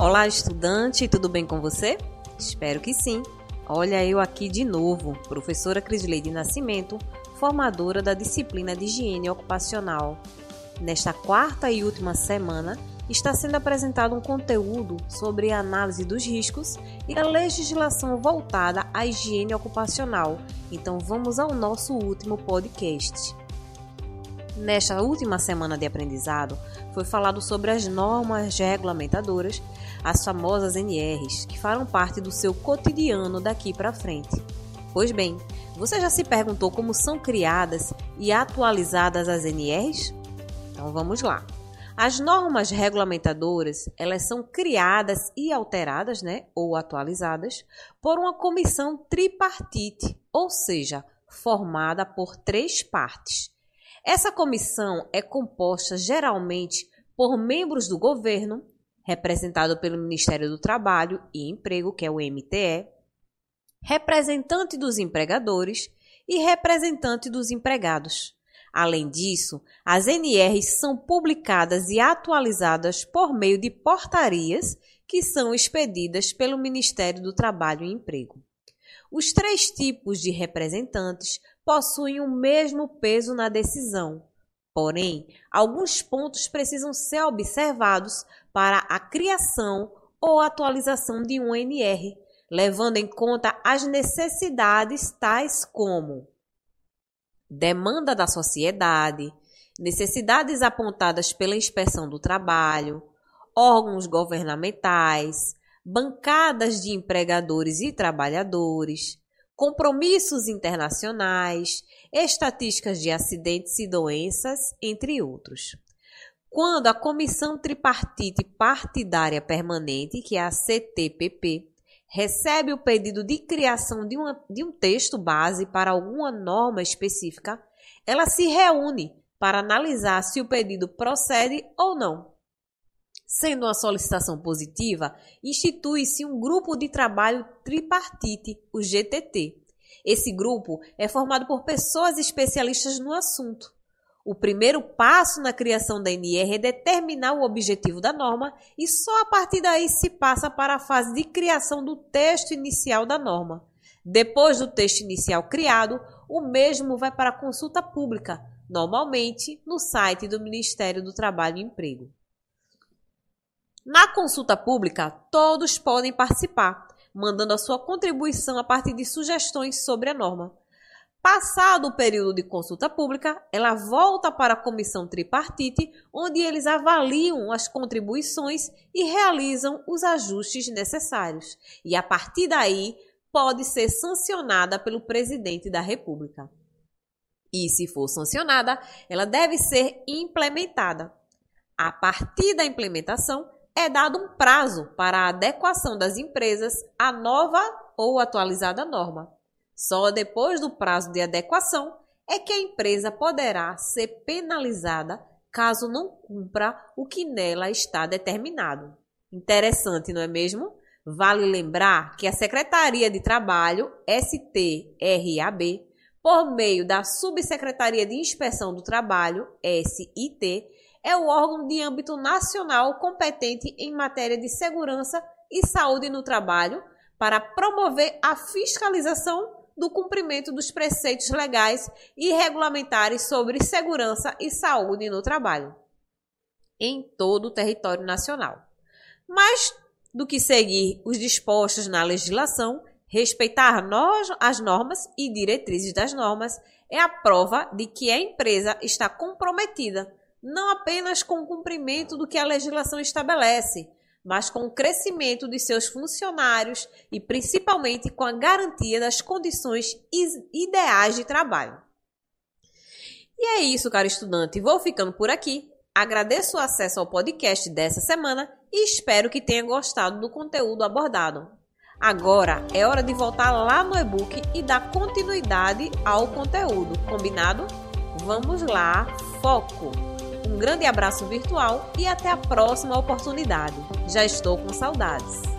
Olá, estudante, tudo bem com você? Espero que sim. Olha eu aqui de novo, professora Crisleide Nascimento, formadora da disciplina de higiene ocupacional. Nesta quarta e última semana, está sendo apresentado um conteúdo sobre a análise dos riscos e a legislação voltada à higiene ocupacional. Então vamos ao nosso último podcast. Nesta última semana de aprendizado, foi falado sobre as normas regulamentadoras, as famosas NRs, que farão parte do seu cotidiano daqui para frente. Pois bem, você já se perguntou como são criadas e atualizadas as NRs? Então vamos lá. As normas regulamentadoras, elas são criadas e alteradas, né, ou atualizadas por uma comissão tripartite, ou seja, formada por três partes. Essa comissão é composta geralmente por membros do governo, representado pelo Ministério do Trabalho e Emprego, que é o MTE, representante dos empregadores e representante dos empregados. Além disso, as NRs são publicadas e atualizadas por meio de portarias que são expedidas pelo Ministério do Trabalho e Emprego. Os três tipos de representantes possuem o mesmo peso na decisão, porém, alguns pontos precisam ser observados para a criação ou atualização de um NR, levando em conta as necessidades tais como demanda da sociedade, necessidades apontadas pela inspeção do trabalho, órgãos governamentais, bancadas de empregadores e trabalhadores, compromissos internacionais, estatísticas de acidentes e doenças, entre outros. Quando a Comissão Tripartite Partidária Permanente, que é a CTPP, recebe o pedido de criação de, uma, de um texto base para alguma norma específica, ela se reúne para analisar se o pedido procede ou não. Sendo uma solicitação positiva, institui-se um grupo de trabalho tripartite, o GTT. Esse grupo é formado por pessoas especialistas no assunto. O primeiro passo na criação da NR é determinar o objetivo da norma e só a partir daí se passa para a fase de criação do texto inicial da norma. Depois do texto inicial criado, o mesmo vai para a consulta pública, normalmente no site do Ministério do Trabalho e Emprego. Na consulta pública, todos podem participar, mandando a sua contribuição a partir de sugestões sobre a norma. Passado o período de consulta pública, ela volta para a comissão tripartite, onde eles avaliam as contribuições e realizam os ajustes necessários. E a partir daí, pode ser sancionada pelo presidente da República. E se for sancionada, ela deve ser implementada. A partir da implementação, é dado um prazo para a adequação das empresas à nova ou atualizada norma. Só depois do prazo de adequação é que a empresa poderá ser penalizada caso não cumpra o que nela está determinado. Interessante, não é mesmo? Vale lembrar que a Secretaria de Trabalho, STRAB, por meio da Subsecretaria de Inspeção do Trabalho, SIT, é o órgão de âmbito nacional competente em matéria de segurança e saúde no trabalho para promover a fiscalização do cumprimento dos preceitos legais e regulamentares sobre segurança e saúde no trabalho em todo o território nacional. Mais do que seguir os dispostos na legislação, respeitar as normas e diretrizes das normas é a prova de que a empresa está comprometida não apenas com o cumprimento do que a legislação estabelece, mas com o crescimento de seus funcionários e principalmente com a garantia das condições ideais de trabalho. E é isso, caro estudante. Vou ficando por aqui. Agradeço o acesso ao podcast dessa semana e espero que tenha gostado do conteúdo abordado. Agora é hora de voltar lá no e-book e dar continuidade ao conteúdo, combinado? Vamos lá, foco! Um grande abraço virtual e até a próxima oportunidade. Já estou com saudades.